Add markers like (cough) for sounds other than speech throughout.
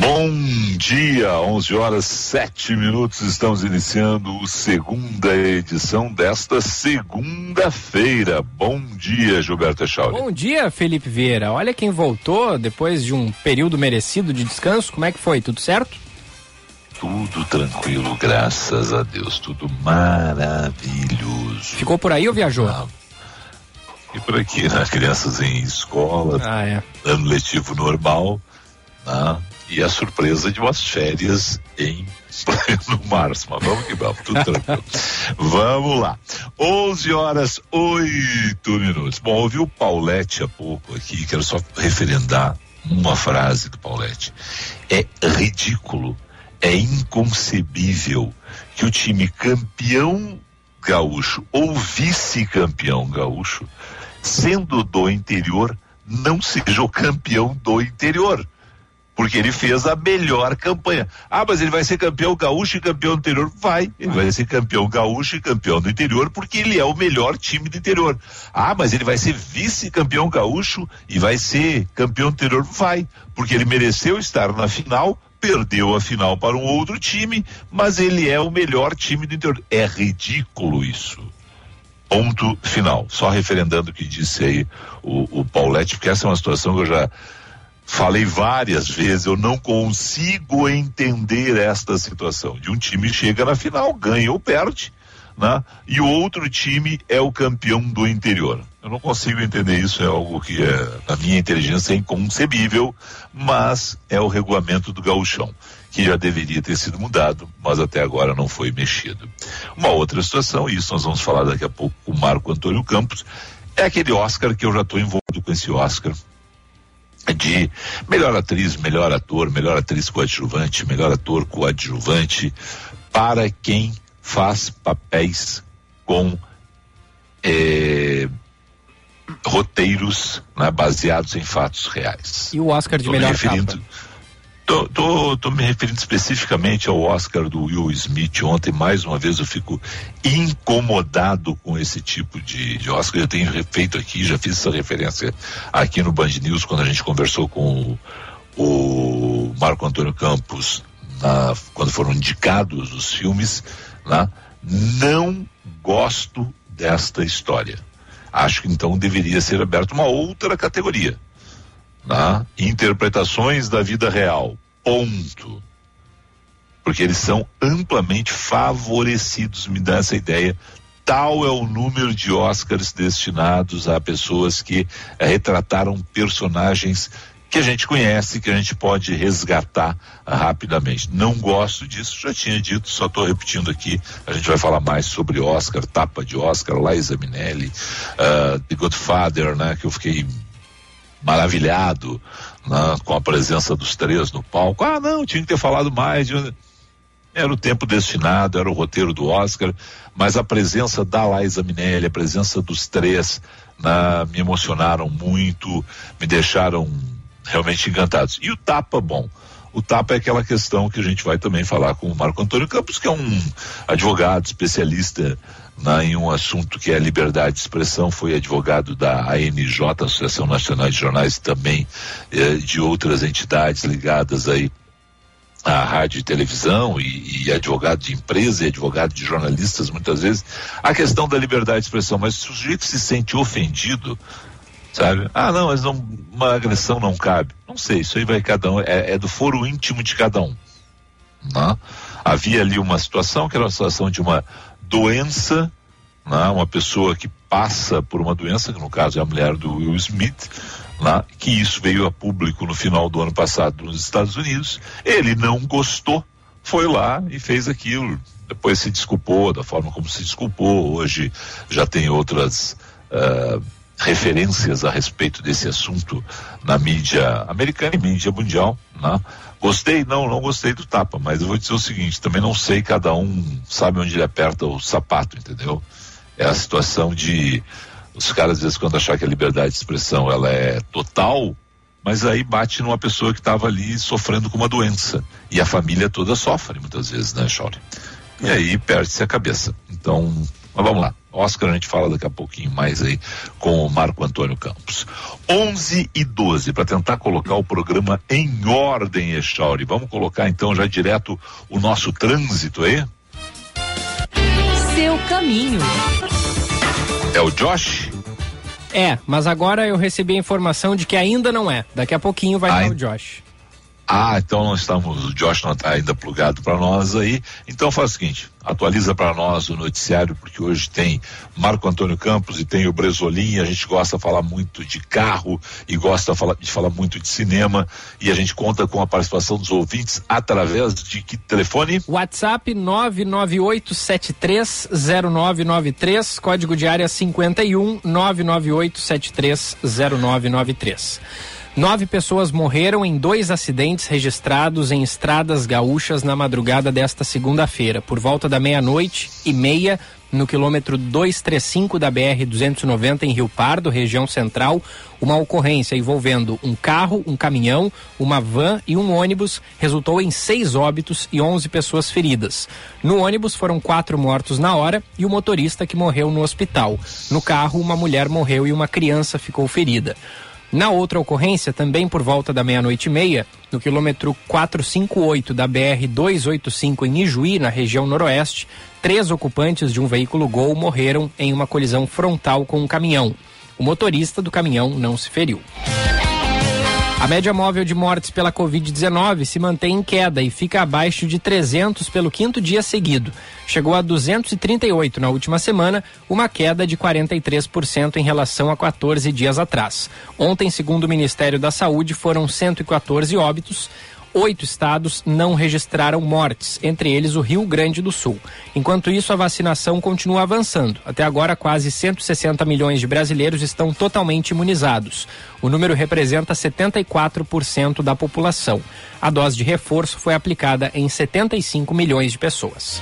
Bom dia, 11 horas 7 minutos. Estamos iniciando a segunda edição desta segunda-feira. Bom dia, Gilberto Echauri. Bom dia, Felipe Vieira. Olha quem voltou depois de um período merecido de descanso. Como é que foi? Tudo certo? Tudo tranquilo, graças a Deus. Tudo maravilhoso. Ficou por aí ou viajou? Ah, e por aqui, né? Crianças em escola, ah, é. ano letivo normal, né? E a surpresa de umas férias em (laughs) pleno março. Mas vamos que vamos, tudo tranquilo. (laughs) vamos lá. 11 horas 8 minutos. Bom, ouvi o Paulette há pouco aqui, quero só referendar uma frase do Paulette. É ridículo, é inconcebível que o time campeão gaúcho ou vice-campeão gaúcho, sendo do interior, não seja o campeão do interior porque ele fez a melhor campanha. Ah, mas ele vai ser campeão gaúcho e campeão do interior? Vai, ele vai ser campeão gaúcho e campeão do interior porque ele é o melhor time do interior. Ah, mas ele vai ser vice-campeão gaúcho e vai ser campeão do interior? Vai, porque ele mereceu estar na final, perdeu a final para um outro time, mas ele é o melhor time do interior. É ridículo isso. Ponto final. Só referendando o que disse aí o, o Paulette, porque essa é uma situação que eu já Falei várias vezes, eu não consigo entender esta situação. De um time chega na final, ganha ou perde, né? E o outro time é o campeão do interior. Eu não consigo entender isso, é algo que é, na minha inteligência é inconcebível, mas é o regulamento do gauchão, que já deveria ter sido mudado, mas até agora não foi mexido. Uma outra situação, e isso nós vamos falar daqui a pouco com o Marco Antônio Campos, é aquele Oscar que eu já estou envolvido com esse Oscar de melhor atriz, melhor ator, melhor atriz coadjuvante, melhor ator coadjuvante para quem faz papéis com eh, roteiros né, baseados em fatos reais. E o Oscar de Tô melhor capa? Tô, tô, tô, me referindo especificamente ao Oscar do Will Smith ontem. Mais uma vez eu fico incomodado com esse tipo de, de Oscar. Eu tenho feito aqui, já fiz essa referência aqui no Band News quando a gente conversou com o, o Marco Antônio Campos na, quando foram indicados os filmes. Né? Não gosto desta história. Acho que então deveria ser aberta uma outra categoria Tá? Interpretações da vida real. Ponto. Porque eles são amplamente favorecidos, me dá essa ideia. Tal é o número de Oscars destinados a pessoas que eh, retrataram personagens que a gente conhece, que a gente pode resgatar uh, rapidamente. Não gosto disso, já tinha dito, só estou repetindo aqui. A gente vai falar mais sobre Oscar, tapa de Oscar, Liza Minnelli, uh, The Godfather, né, que eu fiquei maravilhado né, com a presença dos três no palco. Ah, não, tinha que ter falado mais. Era o tempo destinado, era o roteiro do Oscar, mas a presença da Liza Minelli, a presença dos três, né, me emocionaram muito, me deixaram realmente encantados. E o tapa, bom. O tapa é aquela questão que a gente vai também falar com o Marco Antônio Campos, que é um advogado especialista na, em um assunto que é a liberdade de expressão, foi advogado da ANJ, Associação Nacional de Jornais, também eh, de outras entidades ligadas aí à rádio e televisão e, e, advogado de empresa e advogado de jornalistas muitas vezes, a questão da liberdade de expressão, mas se o sujeito se sente ofendido, sabe? Ah, não, mas não, uma agressão não cabe. Não sei, isso aí vai cada um, é, é do foro íntimo de cada um. Né? Havia ali uma situação que era uma situação de uma doença, né? uma pessoa que passa por uma doença, que no caso é a mulher do Will Smith, né? que isso veio a público no final do ano passado nos Estados Unidos. Ele não gostou, foi lá e fez aquilo. Depois se desculpou da forma como se desculpou. Hoje já tem outras. Uh, referências a respeito desse assunto na mídia americana e mídia mundial, né? Gostei? Não, não gostei do tapa, mas eu vou dizer o seguinte, também não sei, cada um sabe onde ele aperta o sapato, entendeu? É a situação de os caras às vezes quando achar que a liberdade de expressão ela é total, mas aí bate numa pessoa que estava ali sofrendo com uma doença. E a família toda sofre muitas vezes, né, Chore? E aí perde-se a cabeça. Então, mas vamos lá. Oscar a gente fala daqui a pouquinho mais aí com o Marco Antônio Campos. 11 e 12 para tentar colocar o programa em ordem, Echauri. Vamos colocar então já direto o nosso trânsito aí? Seu caminho. É o Josh? É, mas agora eu recebi a informação de que ainda não é. Daqui a pouquinho vai Ai... o Josh. Ah, então nós estamos, o Josh não está ainda plugado para nós aí. Então faz o seguinte, atualiza para nós o noticiário, porque hoje tem Marco Antônio Campos e tem o Bresolim, a gente gosta de falar muito de carro e gosta de falar, de falar muito de cinema e a gente conta com a participação dos ouvintes através de que telefone? WhatsApp 998730993, código de área 51 998730993. Nove pessoas morreram em dois acidentes registrados em estradas gaúchas na madrugada desta segunda-feira, por volta da meia-noite e meia, no quilômetro 235 da BR-290 em Rio Pardo, região central, uma ocorrência envolvendo um carro, um caminhão, uma van e um ônibus resultou em seis óbitos e 11 pessoas feridas. No ônibus foram quatro mortos na hora e o motorista que morreu no hospital. No carro, uma mulher morreu e uma criança ficou ferida. Na outra ocorrência, também por volta da meia-noite e meia, no quilômetro 458 da BR-285 em Ijuí, na região noroeste, três ocupantes de um veículo Gol morreram em uma colisão frontal com um caminhão. O motorista do caminhão não se feriu. A média móvel de mortes pela Covid-19 se mantém em queda e fica abaixo de 300 pelo quinto dia seguido. Chegou a 238 na última semana, uma queda de 43% em relação a 14 dias atrás. Ontem, segundo o Ministério da Saúde, foram 114 óbitos, oito estados não registraram mortes, entre eles o Rio Grande do Sul. Enquanto isso, a vacinação continua avançando. Até agora, quase 160 milhões de brasileiros estão totalmente imunizados. O número representa 74% da população. A dose de reforço foi aplicada em 75 milhões de pessoas.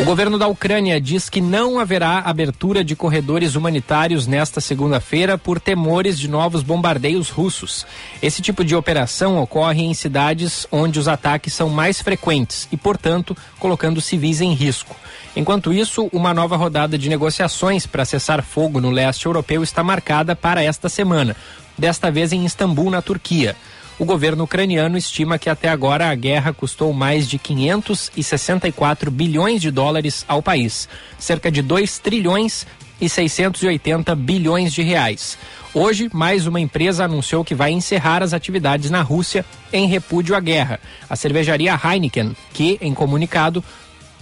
O governo da Ucrânia diz que não haverá abertura de corredores humanitários nesta segunda-feira por temores de novos bombardeios russos. Esse tipo de operação ocorre em cidades onde os ataques são mais frequentes e, portanto, colocando civis em risco. Enquanto isso, uma nova rodada de negociações para cessar fogo no leste europeu está marcada para esta semana, desta vez em Istambul, na Turquia. O governo ucraniano estima que até agora a guerra custou mais de 564 bilhões de dólares ao país, cerca de 2 trilhões e 680 bilhões de reais. Hoje, mais uma empresa anunciou que vai encerrar as atividades na Rússia em repúdio à guerra. A cervejaria Heineken, que, em comunicado,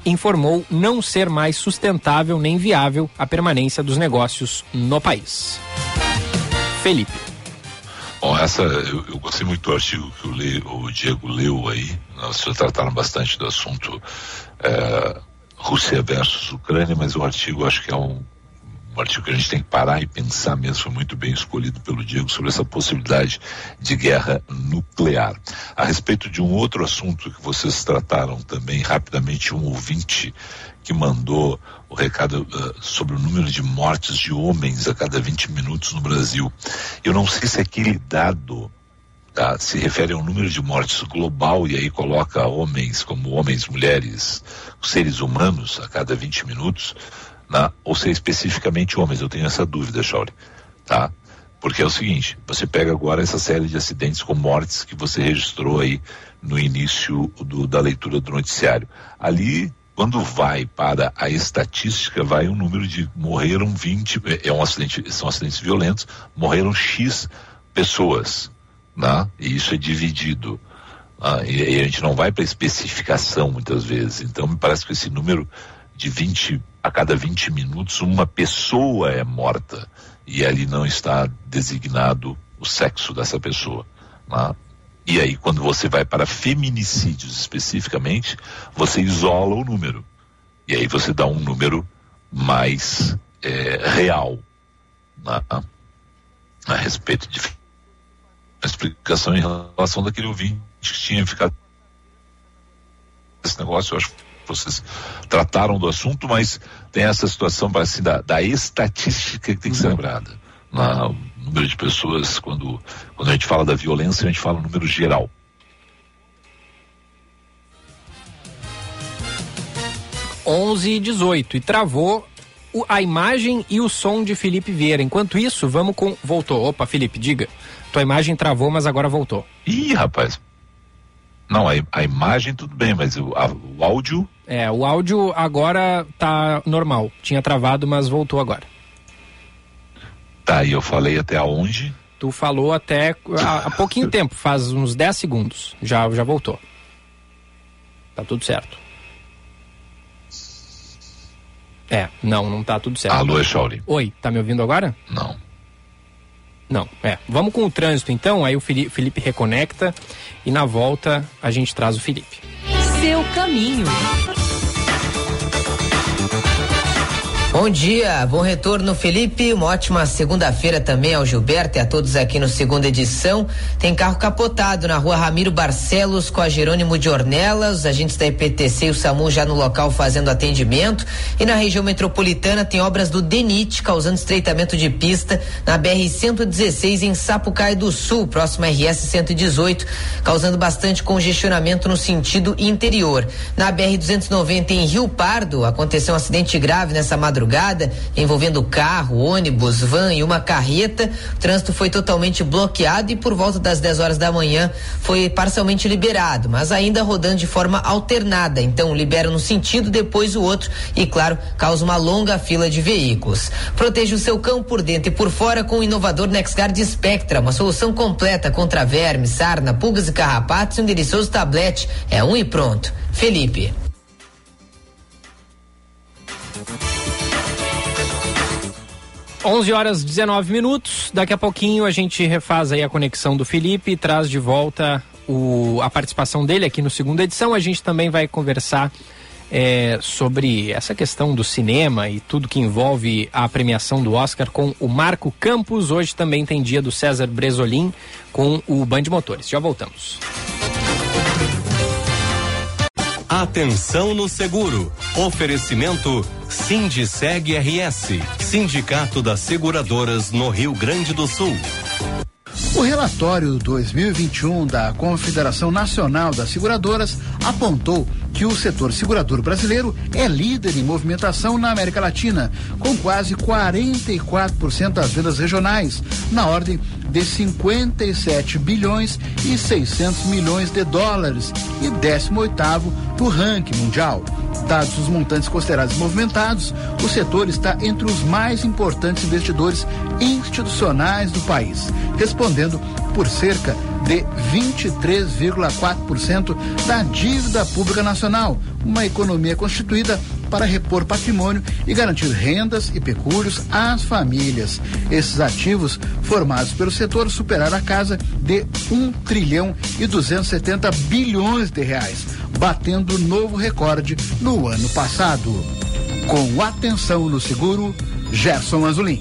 informou não ser mais sustentável nem viável a permanência dos negócios no país. Felipe. Bom, essa eu, eu, gostei muito do artigo que o, Le, o Diego leu aí. Nós já trataram bastante do assunto é, Rússia versus Ucrânia, mas o artigo acho que é um, um artigo que a gente tem que parar e pensar mesmo, foi muito bem escolhido pelo Diego sobre essa possibilidade de guerra nuclear. A respeito de um outro assunto que vocês trataram também rapidamente, um ouvinte que mandou o recado uh, sobre o número de mortes de homens a cada 20 minutos no Brasil. Eu não sei se aquele dado tá, se refere ao número de mortes global e aí coloca homens como homens, mulheres, seres humanos a cada 20 minutos, né, ou se é especificamente homens. Eu tenho essa dúvida, Shauri. Tá? Porque é o seguinte, você pega agora essa série de acidentes com mortes que você registrou aí no início do, da leitura do noticiário. Ali quando vai para a estatística, vai um número de morreram 20, é, é um acidente, são acidentes violentos, morreram X pessoas, né? E isso é dividido. Né? E, e a gente não vai para especificação muitas vezes. Então me parece que esse número de 20 a cada 20 minutos uma pessoa é morta e ali não está designado o sexo dessa pessoa. Né? E aí, quando você vai para feminicídios especificamente, você isola o número. E aí você dá um número mais é, real né, a respeito de a explicação em relação daquele ouvinte que tinha ficado esse negócio, eu acho que vocês trataram do assunto, mas tem essa situação assim, da, da estatística que tem que ser lembrada. Na, número de pessoas, quando, quando a gente fala da violência, a gente fala número geral. Onze e 18 e travou o, a imagem e o som de Felipe Vieira. Enquanto isso, vamos com. Voltou. Opa, Felipe, diga. Tua imagem travou, mas agora voltou. Ih, rapaz. Não, a, a imagem tudo bem, mas o, a, o áudio. É, o áudio agora tá normal. Tinha travado, mas voltou agora. Tá, e eu falei até aonde? Tu falou até há, há pouquinho tempo, faz uns 10 segundos. Já, já voltou. Tá tudo certo. É, não, não tá tudo certo. Alô, é Shaolin. Oi, tá me ouvindo agora? Não. Não, é. Vamos com o trânsito então, aí o Felipe reconecta e na volta a gente traz o Felipe. Seu caminho. Bom dia, bom retorno, Felipe. Uma ótima segunda-feira também ao Gilberto e a todos aqui no segunda edição. Tem carro capotado na rua Ramiro Barcelos com a Jerônimo de Ornelas. Agentes da EPTC e o SAMU já no local fazendo atendimento. E na região metropolitana tem obras do DENIT causando estreitamento de pista na BR-116 em Sapucaí do Sul, próximo à RS 118, causando bastante congestionamento no sentido interior. Na BR-290 em Rio Pardo aconteceu um acidente grave nessa madrugada madrugada, envolvendo carro, ônibus, van e uma carreta. O trânsito foi totalmente bloqueado e por volta das 10 horas da manhã foi parcialmente liberado, mas ainda rodando de forma alternada. Então libera um sentido, depois o outro e, claro, causa uma longa fila de veículos. Proteja o seu cão por dentro e por fora com o inovador NexGuard Spectra, uma solução completa contra vermes, sarna, pulgas e carrapatos e um delicioso tablete. É um e pronto. Felipe. 11 horas 19 minutos. Daqui a pouquinho a gente refaz aí a conexão do Felipe e traz de volta o, a participação dele aqui no segunda edição. A gente também vai conversar é, sobre essa questão do cinema e tudo que envolve a premiação do Oscar com o Marco Campos. Hoje também tem dia do César Bresolim com o Band Motores. Já voltamos. Atenção no seguro. Oferecimento Sindiceg RS, Sindicato das Seguradoras no Rio Grande do Sul. O relatório 2021 da Confederação Nacional das Seguradoras apontou que o setor segurador brasileiro é líder em movimentação na América Latina, com quase 44% das vendas regionais, na ordem de 57 bilhões e 600 milhões de dólares e 18º no ranking mundial. Dados os montantes considerados movimentados, o setor está entre os mais importantes investidores institucionais do país, por cerca de 23,4% da dívida pública nacional, uma economia constituída para repor patrimônio e garantir rendas e pecúlios às famílias. Esses ativos formados pelo setor superaram a casa de 1 trilhão e 270 bilhões de reais, batendo novo recorde no ano passado. Com atenção no seguro, Gerson Azulim.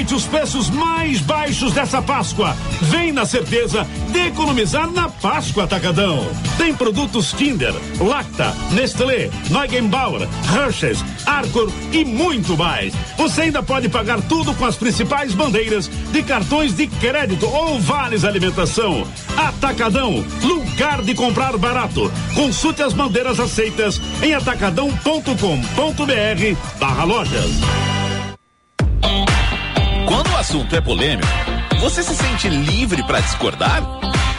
Aproveite os preços mais baixos dessa Páscoa. Vem na certeza de economizar na Páscoa Atacadão. Tem produtos Kinder, Lacta, Nestlé, Neugenbauer, Hershey's, Arcor e muito mais. Você ainda pode pagar tudo com as principais bandeiras de cartões de crédito ou vales alimentação. Atacadão, lugar de comprar barato. Consulte as bandeiras aceitas em atacadão.com.br barra lojas. Assunto é polêmico, você se sente livre para discordar?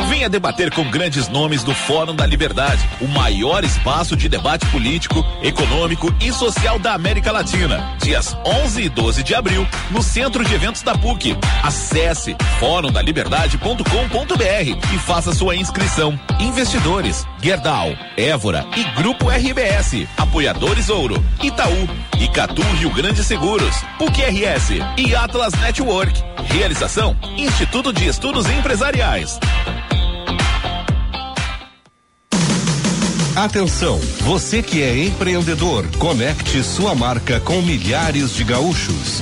Venha debater com grandes nomes do Fórum da Liberdade, o maior espaço de debate político, econômico e social da América Latina. Dias 11 e 12 de abril, no Centro de Eventos da PUC. Acesse forumdaliberdade.com.br e faça sua inscrição. Investidores, Gerdau, Évora e Grupo RBS. Apoiadores Ouro, Itaú, Icatu Rio Grande Seguros, PUC RS e Atlas Network. Realização: Instituto de Estudos Empresariais. Atenção, você que é empreendedor, conecte sua marca com milhares de gaúchos.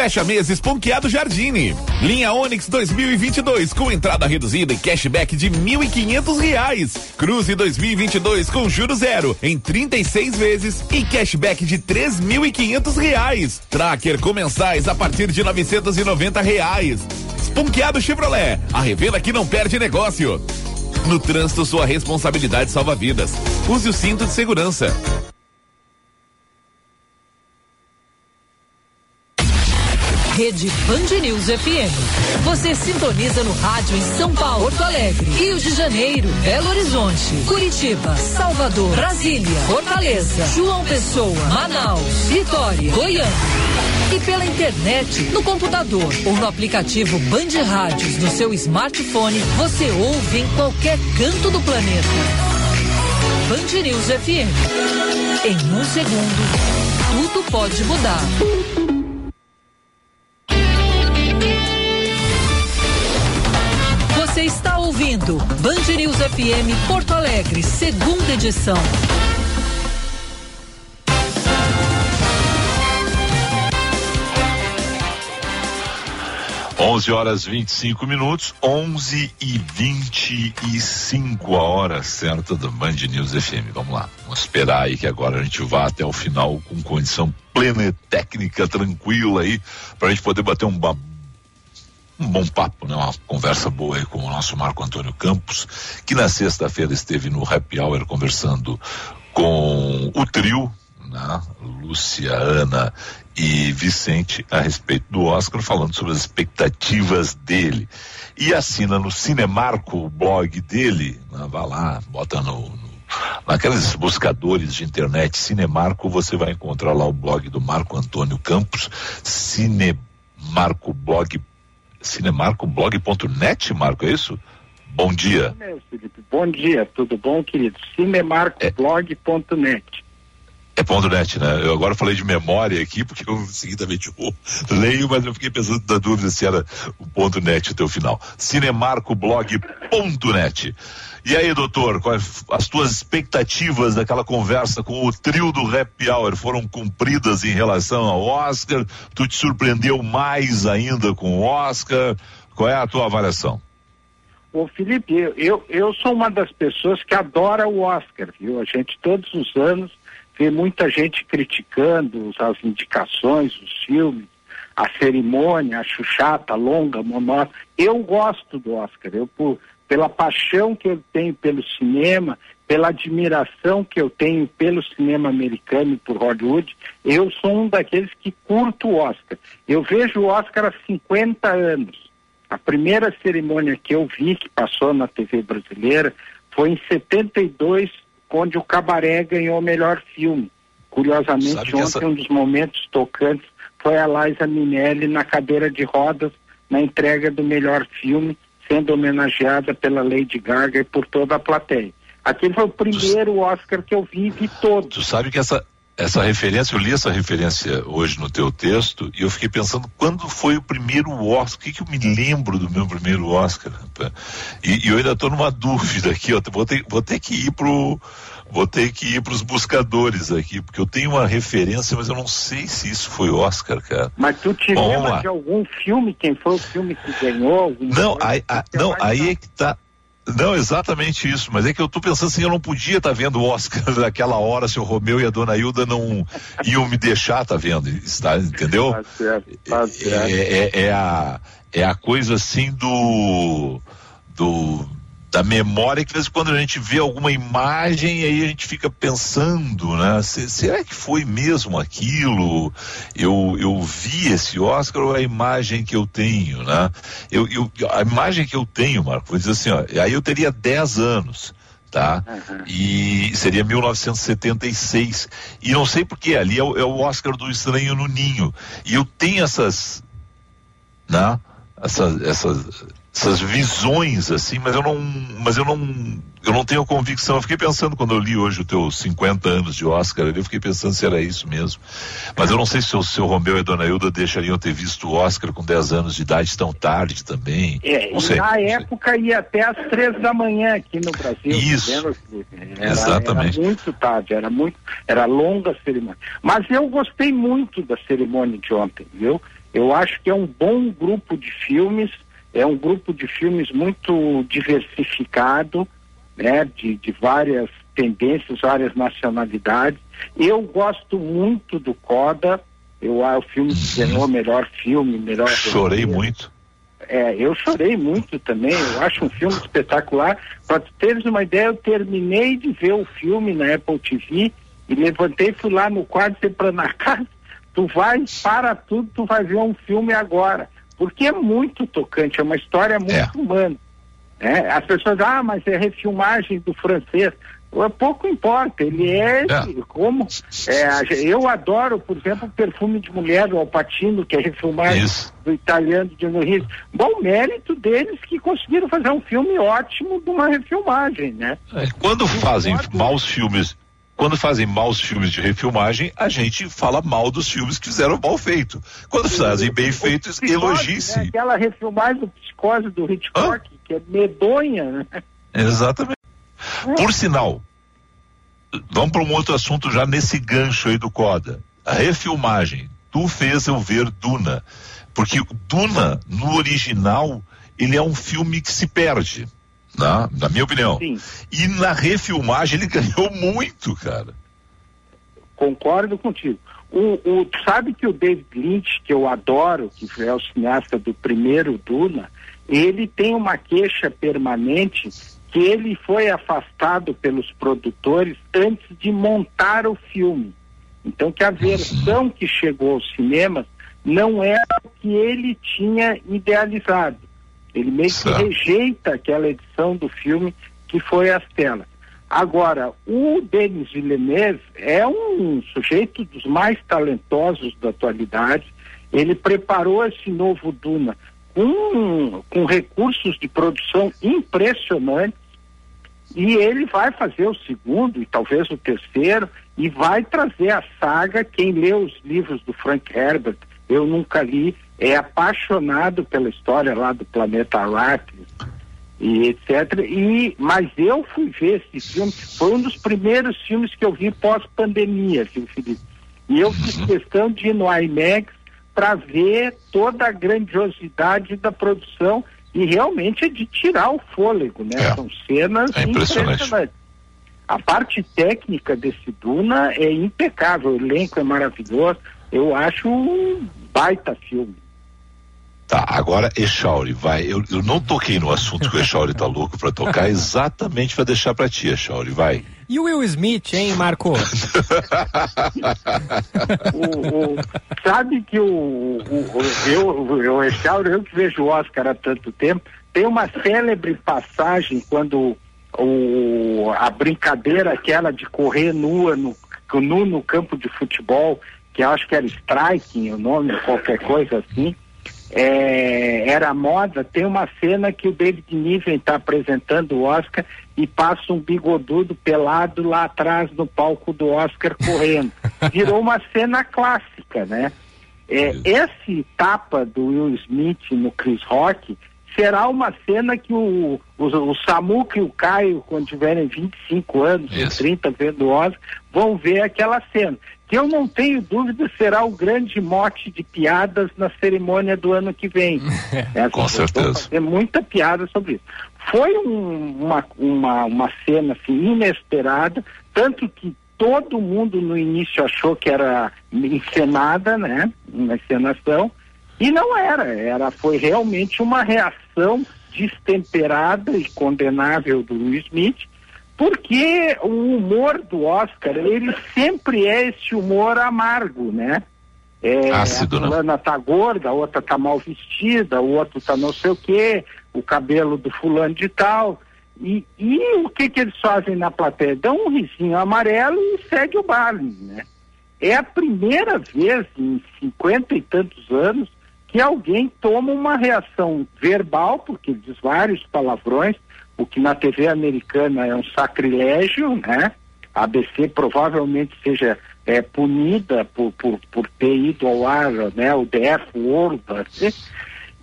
Fecha mês esponqueado Jardine. Linha Onix 2022 com entrada reduzida e cashback de 1.500 reais. Cruze 2022 com juros zero em 36 vezes e cashback de 3.500 reais. Tracker com mensais a partir de 990 reais. Esponqueado Chevrolet, a revenda que não perde negócio. No trânsito, sua responsabilidade salva vidas. Use o cinto de segurança. Rede Band News FM. Você sintoniza no rádio em São Paulo, Porto Alegre, Rio de Janeiro, Belo Horizonte, Curitiba, Salvador, Brasília, Fortaleza, João Pessoa, Manaus, Vitória, Goiânia. E pela internet, no computador ou no aplicativo Band Rádios do seu smartphone, você ouve em qualquer canto do planeta. Band News FM. Em um segundo, tudo pode mudar. Você está ouvindo Band News FM Porto Alegre, segunda edição. 11 horas 25 minutos, 11 e 25 a hora certa do Band News FM. Vamos lá, vamos esperar aí que agora a gente vá até o final com condição plena e técnica, tranquila aí, para a gente poder bater um, ba- um bom papo, né? Uma conversa boa aí com o nosso Marco Antônio Campos, que na sexta-feira esteve no Happy Hour conversando com o trio, né? Lúcia, Ana e Vicente a respeito do Oscar, falando sobre as expectativas dele. E assina no Cinemarco o blog dele, né? vai lá, bota no, no naqueles buscadores de internet Cinemarco, você vai encontrar lá o blog do Marco Antônio Campos, Cinemarcoblog, cinemarcoblog.net, Marco, é isso? Bom dia. Meu, Felipe, bom dia, tudo bom, querido? Cinemarcoblog.net. É ponto net, né? Eu agora falei de memória aqui, porque eu seguidamente eu leio, mas eu fiquei pensando na dúvida se era o ponto net até o final. Cinemarcoblog.net. E aí, doutor, quais as tuas expectativas daquela conversa com o trio do Happy Hour foram cumpridas em relação ao Oscar? Tu te surpreendeu mais ainda com o Oscar? Qual é a tua avaliação? Ô Felipe, eu, eu, eu sou uma das pessoas que adora o Oscar, viu? A gente todos os anos vê muita gente criticando as indicações, os filmes, a cerimônia, acho chata, longa, monótona. Eu gosto do Oscar, eu por, pela paixão que eu tenho pelo cinema, pela admiração que eu tenho pelo cinema americano e por Hollywood, eu sou um daqueles que curto o Oscar. Eu vejo o Oscar há 50 anos. A primeira cerimônia que eu vi, que passou na TV brasileira, foi em 72, onde o Cabaré ganhou o melhor filme. Curiosamente, Sabe ontem essa- um dos momentos tocantes foi a Liza Minelli na cadeira de rodas na entrega do melhor filme, sendo homenageada pela Lady Gaga e por toda a plateia. Aquele foi o primeiro Oscar que eu vi e vi todos. Tu sabe que essa, essa referência, eu li essa referência hoje no teu texto e eu fiquei pensando quando foi o primeiro Oscar, o que, que eu me lembro do meu primeiro Oscar? E, e eu ainda estou numa (laughs) dúvida aqui, ó, vou ter, vou ter que ir pro vou ter que ir para os buscadores aqui, porque eu tenho uma referência, mas eu não sei se isso foi Oscar, cara. Mas tu te Bom, lembra lá. de algum filme? Quem foi o filme que ganhou? Não, aí, a- não, aí é que tá. Não, exatamente isso, mas é que eu tô pensando assim, eu não podia estar vendo o Oscar (laughs) naquela hora se o Romeu e a Dona Hilda não iam me deixar tá vendo, está, entendeu? Tá certo, tá certo. É, é- é a, é a coisa assim do, do da memória que de vez em quando a gente vê alguma imagem e aí a gente fica pensando, né? Se- será que foi mesmo aquilo? Eu, eu vi esse Oscar ou é a imagem que eu tenho, né? Eu, eu, a imagem que eu tenho, Marco, vou dizer assim, ó, aí eu teria 10 anos. Tá? E seria 1976. E não sei porque ali é o, é o Oscar do Estranho no Ninho. E eu tenho essas, né? Essas, essas, essas visões assim, mas eu não, mas eu não, eu não tenho convicção. Eu fiquei pensando quando eu li hoje o teu 50 anos de Oscar, eu fiquei pensando se era isso mesmo. Mas eu não sei se o seu Romeu e a Dona Hilda deixariam ter visto o Oscar com 10 anos de idade tão tarde também. É, não sei. na época ia até às três da manhã aqui no Brasil. Isso. lembra, Felipe? Era, Exatamente. Era muito tarde, era muito, era longa a cerimônia. Mas eu gostei muito da cerimônia de ontem, viu? Eu acho que é um bom grupo de filmes, é um grupo de filmes muito diversificado, né? De, de várias tendências, várias nacionalidades. Eu gosto muito do Coda. Eu, ah, o filme que ganhou melhor filme, melhor Chorei roteiro. muito. É, eu chorei muito também, eu acho um filme espetacular. Para teres uma ideia, eu terminei de ver o filme na Apple TV e levantei, fui lá no quarto e para na casa, tu vai, para tudo, tu vai ver um filme agora. Porque é muito tocante, é uma história muito humana. né? As pessoas, ah, mas é refilmagem do francês. É, Pouco importa, ele é, como. é, a ge- eu adoro, por exemplo, o perfume de mulher do Alpatino, que é refilmagem do italiano de Rio. Bom mérito deles que conseguiram fazer um filme ótimo de uma refilmagem, né? É, Quando fazem maus filmes, quando fazem maus filmes de refilmagem, a gente fala mal dos filmes que fizeram mal feito. Quando fazem bem feitos, elogie-se. né? Aquela refilmagem do Psicose do Hitchcock, que é medonha, né? Exatamente. Por sinal, vamos para um outro assunto já nesse gancho aí do Coda. A refilmagem. Tu fez eu ver Duna. Porque Duna, no original, ele é um filme que se perde. Na, na minha opinião. E na refilmagem ele (laughs) ganhou muito, cara. Concordo contigo. O, o, sabe que o David Lynch, que eu adoro, que é o cineasta do primeiro Duna, ele tem uma queixa permanente que ele foi afastado pelos produtores antes de montar o filme. Então que a versão que chegou aos cinemas não era o que ele tinha idealizado. Ele meio que rejeita aquela edição do filme que foi às telas. Agora, o Denis Villeneuve é um sujeito dos mais talentosos da atualidade. Ele preparou esse novo Duna com, com recursos de produção impressionantes e ele vai fazer o segundo e talvez o terceiro e vai trazer a saga. Quem lê os livros do Frank Herbert, eu nunca li, é apaixonado pela história lá do planeta Arrakis e etc. E mas eu fui ver esse filme, foi um dos primeiros filmes que eu vi pós-pandemia, viu, Felipe? E eu fiz questão de ir no IMAX para ver toda a grandiosidade da produção e realmente é de tirar o fôlego, né? São cenas É impressionante. impressionantes. A parte técnica desse Duna é impecável, o elenco é maravilhoso. Eu acho um baita filme. Tá, agora Echauri, vai. Eu, eu não toquei no assunto que o Echauri tá louco pra tocar, (laughs) exatamente pra deixar pra ti, Echauri, vai. E o Will Smith, hein, Marco? (laughs) o, o- sabe que o, o, o- eu, eu, Echauro, eu que vejo o Oscar há tanto tempo, tem uma célebre passagem quando o, a brincadeira aquela de correr nua no nu no campo de futebol, que eu acho que era striking o nome, qualquer coisa assim, é, era moda, tem uma cena que o David Niven está apresentando o Oscar e passa um bigodudo pelado lá atrás no palco do Oscar correndo. (laughs) Virou uma cena clássica, né? É, esse tapa do Will Smith no Chris Rock será uma cena que o, o, o Samuca e o Caio, quando tiverem 25 anos, ou 30 vendo o Oscar, vão ver aquela cena. Que eu não tenho dúvida será o grande mote de piadas na cerimônia do ano que vem. (laughs) É, Com certeza. Tem muita piada sobre isso. Foi um- uma, uma, uma cena assim, inesperada, tanto que todo mundo no início achou que era encenada, né? Uma encenação, e não era, era foi realmente uma reação destemperada e condenável do Will Smith, porque o humor do Oscar, ele sempre é esse humor amargo, né? É, Ácido, a né? fulana tá gorda, a outra tá mal vestida, o outro tá não sei o quê, o cabelo do fulano de tal. E, e o que que eles fazem na plateia? Dão um risinho amarelo e segue o baile, né? É a primeira vez em cinquenta e tantos anos que alguém toma uma reação verbal, porque diz vários palavrões, o que na TV americana é um sacrilégio, né? A ABC provavelmente seja é, punida por, por, por ter ido ao ar, né? O DF World, assim.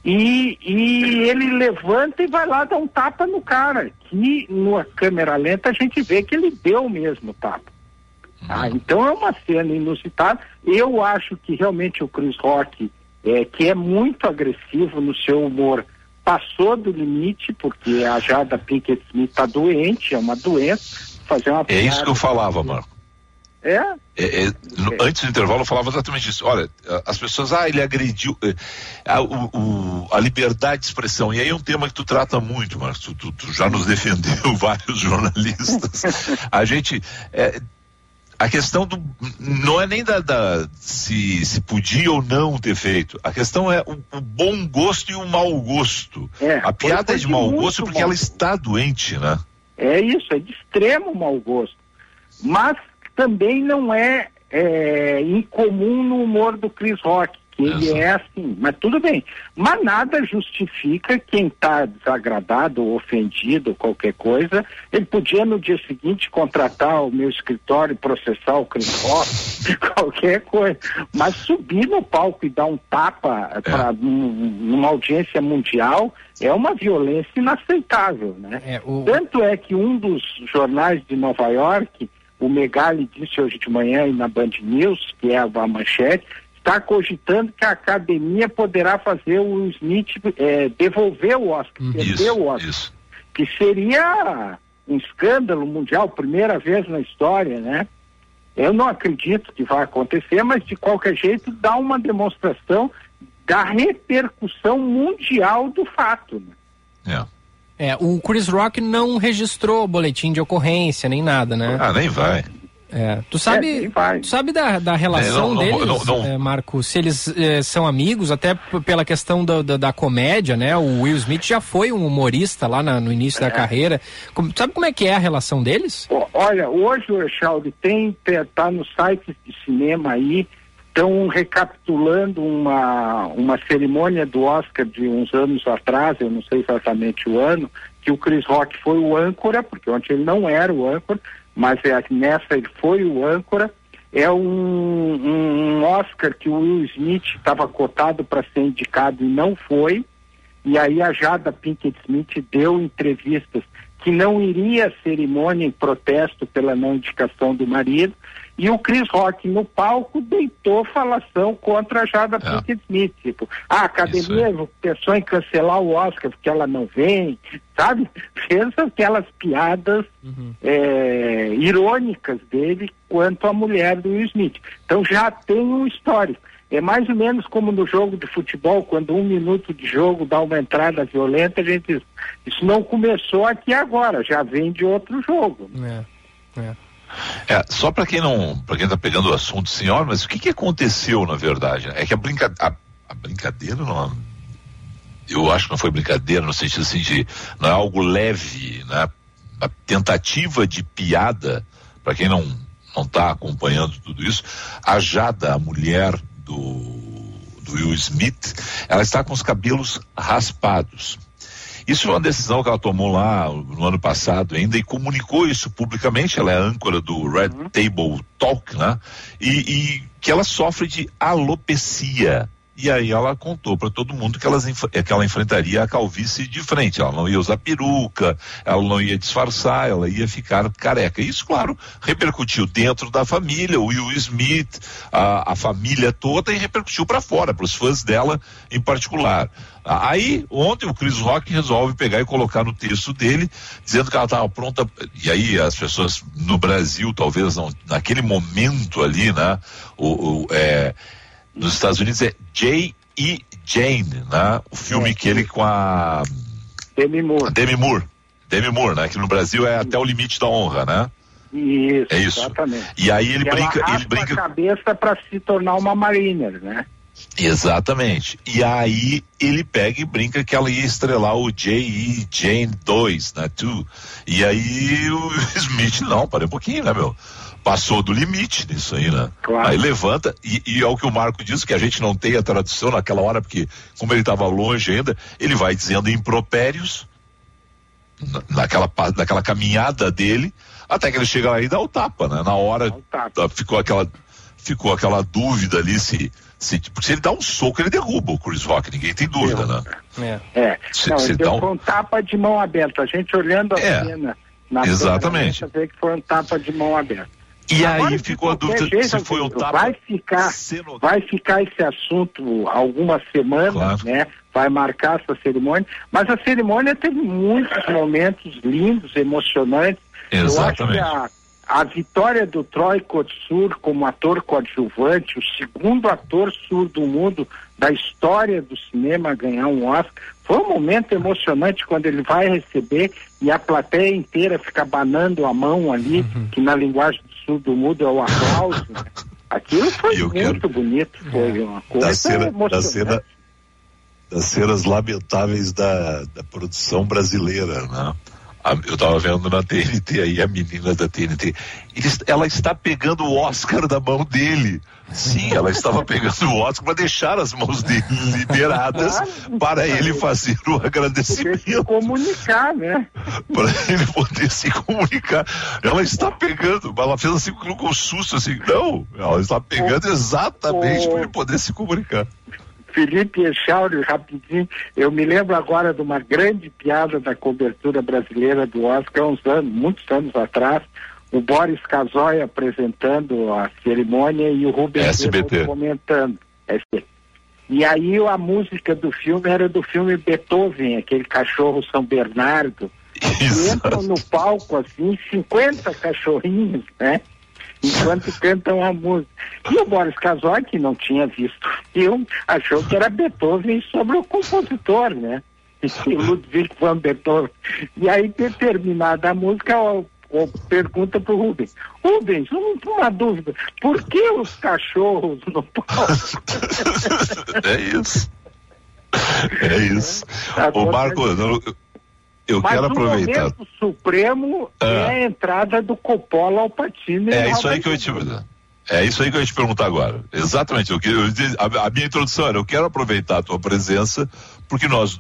E, e ele levanta e vai lá dar um tapa no cara, que numa câmera lenta a gente vê que ele deu mesmo o tapa. Ah, então é uma cena inusitada. Eu acho que realmente o Chris Rock, é, que é muito agressivo no seu humor, passou do limite, porque a Jada Pinkett Smith está doente, é uma doença. Fazer uma É isso que eu falava, Marco. É? É, é, no- antes do intervalo eu falava exatamente isso. Olha, as pessoas, ah, ele agrediu eh, a, o- o- a liberdade de expressão. E aí é um tema que tu trata muito, Marcos. Tu, tu- tu já nos defendeu (laughs) vários jornalistas. (laughs) A gente. A questão do. Não é nem da, da- se, se podia ou não ter feito. A questão é o, o bom gosto e o mau gosto. É, a piada é de mau gosto porque mau ela está doente, né? É isso, é de extremo mau gosto. Mas também não é, é, incomum no humor do Chris Rock, ele é assim, mas tudo bem. Mas nada justifica quem está desagradado ou ofendido qualquer coisa, ele podia no dia seguinte contratar o meu escritório e processar o Rock, (laughs) qualquer coisa. Mas subir no palco e dar um tapa para numa audiência mundial é uma violência inaceitável, né? Tanto é que um dos jornais de Nova York, o Megali disse hoje de manhã e na Band News, que é a manchete, está cogitando que a academia poderá fazer o Will Smith eh, devolver o Oscar, perder o Oscar. Que seria um escândalo mundial, primeira vez na história, né? Eu não acredito que vai acontecer, mas de qualquer jeito dá uma demonstração da repercussão mundial do fato. Né? É, o Chris Rock não registrou boletim de ocorrência nem nada, né? Ah, nem vai. É, tu sabe, tu sabe da, da relação É, não, deles, não, não. é, Marco? Se eles é, são amigos, até pela questão da, da, da comédia, né? O Will Smith já foi um humorista lá na- no início da carreira. Como- sabe como é que é a relação deles? Olha, hoje o Echalde tem, está no site de cinema aí, estão recapitulando uma, uma cerimônia do Oscar de uns anos atrás, eu não sei exatamente o ano, que o Chris Rock foi o âncora, porque ontem ele não era o âncora, mas é, nessa ele foi o âncora. É um, um- Oscar que o Will Smith estava cotado para ser indicado e não foi. E aí a Jada Pinkett Smith deu entrevistas que não iria à cerimônia em protesto pela não indicação do marido. E o Chris Rock no palco deitou falação contra a Jada Pinkett Smith. Tipo, "Ah, a academia pensou em cancelar o Oscar porque ela não vem, sabe? (laughs) Fez aquelas piadas é, irônicas dele quanto à mulher do Will Smith. Então já tem um histórico. É mais ou menos como no jogo de futebol, quando um minuto de jogo dá uma entrada violenta, a gente diz, isso não começou aqui agora, já vem de outro jogo. É, só para quem não, para quem tá pegando o assunto, senhor, mas o que que aconteceu na verdade? É que a, a, brincadeira não, eu acho que não foi brincadeira no sentido assim de, não é algo leve, né? A tentativa de piada, para quem não não está acompanhando tudo isso. A Jada, a mulher do, do Will Smith, ela está com os cabelos raspados. Isso foi uma decisão que ela tomou lá no ano passado ainda e comunicou isso publicamente. Ela é âncora do Red Table Talk, né? E, e que ela sofre de alopecia. E aí ela contou para todo mundo que, elas, que ela enfrentaria a calvície de frente. Ela não ia usar peruca, ela não ia disfarçar, ela ia ficar careca. Isso, claro, repercutiu dentro da família, o Will Smith, a, a família toda, e repercutiu para fora, para os fãs dela em particular. Aí, ontem o Chris Rock resolve pegar e colocar no texto dele, dizendo que ela estava pronta. E aí as pessoas no Brasil, talvez não, naquele momento ali, né? O, o é, nos Estados Unidos é Jay e Jane, né? O filme é. que ele com a Demi Moore. Demi Moore. Demi Moore, né? Que no Brasil é até o limite da honra, né? Isso, é isso. exatamente. E aí ele e brinca, ela ele brinca a cabeça para se tornar uma mariner, né? Exatamente. E aí ele pega e brinca que ela ia estrelar o J.E. Jane 2, né? Two. E aí o (laughs) Smith, não, parei um pouquinho, né, meu? Passou do limite nisso aí, né? Claro. Aí levanta, e, e é o que o Marco diz, que a gente não tem a tradução naquela hora, porque como ele estava longe ainda, ele vai dizendo impropérios na- naquela, naquela caminhada dele, até que ele chega lá e dá o tapa, né? Na hora tá, ficou aquela ficou aquela dúvida ali se, se porque se ele dá um soco ele derruba o Chris Rock, ninguém tem dúvida, né? É. Se- não, se ele dá deu um- um tapa de mão aberta. A gente olhando a É, cena na exatamente. cena, a gente vê que foi um tapa de mão aberta. E Agora, aí ficou a dúvida jeito, se foi Pedro, tapa Vai ficar, vai ficar esse assunto algumas semanas, né? Vai marcar essa cerimônia, mas a cerimônia teve muitos momentos lindos, emocionantes. Eu acho que Exatamente. a, a vitória do Troy Kotsur como ator coadjuvante, o segundo ator surdo mundo da história do cinema a ganhar um Oscar, foi um momento emocionante quando ele vai receber e a plateia inteira fica banando a mão ali, Uhum. que na linguagem do surdo mudo é o aplauso. né? Aquilo foi muito quero- bonito, foi uma coisa da cena, da cena das cenas lamentáveis da, da produção brasileira, né? Eu tava vendo na TNT aí a menina da TNT. Eles- ela está pegando o Oscar da mão dele. Sim, ela estava pegando o Oscar para deixar as mãos dele liberadas para ele fazer o agradecimento. comunicar, né? Para ele poder se comunicar. Ela está pegando, ela fez assim com um susto assim. Não, ela está pegando exatamente para ele poder se comunicar. Felipe Echauri, rapidinho, eu me lembro agora de uma grande piada da cobertura brasileira do Oscar, há uns anos, muitos anos atrás, o Boris Casoy apresentando a cerimônia e o Rubens SBT. Comentando. E aí a música do filme era do filme Beethoven, aquele cachorro São Bernardo. Entram no palco assim, 50 cachorrinhos, né? Enquanto cantam a música. E o Boris Casoy, que não tinha visto o filme, achou que era Beethoven sobre o compositor, né? (laughs) E o Ludwig van Beethoven. E aí, determinada música, ó, pergunta pro Rubens. Rubens, um- uma dúvida. Por que os cachorros no palco? (laughs) É isso. É isso. Ô Marco, eu, eu Mas quero o aproveitar. momento supremo Ah. é a entrada do Coppola ao Patino. É isso aí que eu te é isso aí que eu ia te perguntar agora. Exatamente. Eu, eu a, a minha introdução era: eu quero aproveitar a tua presença, porque nós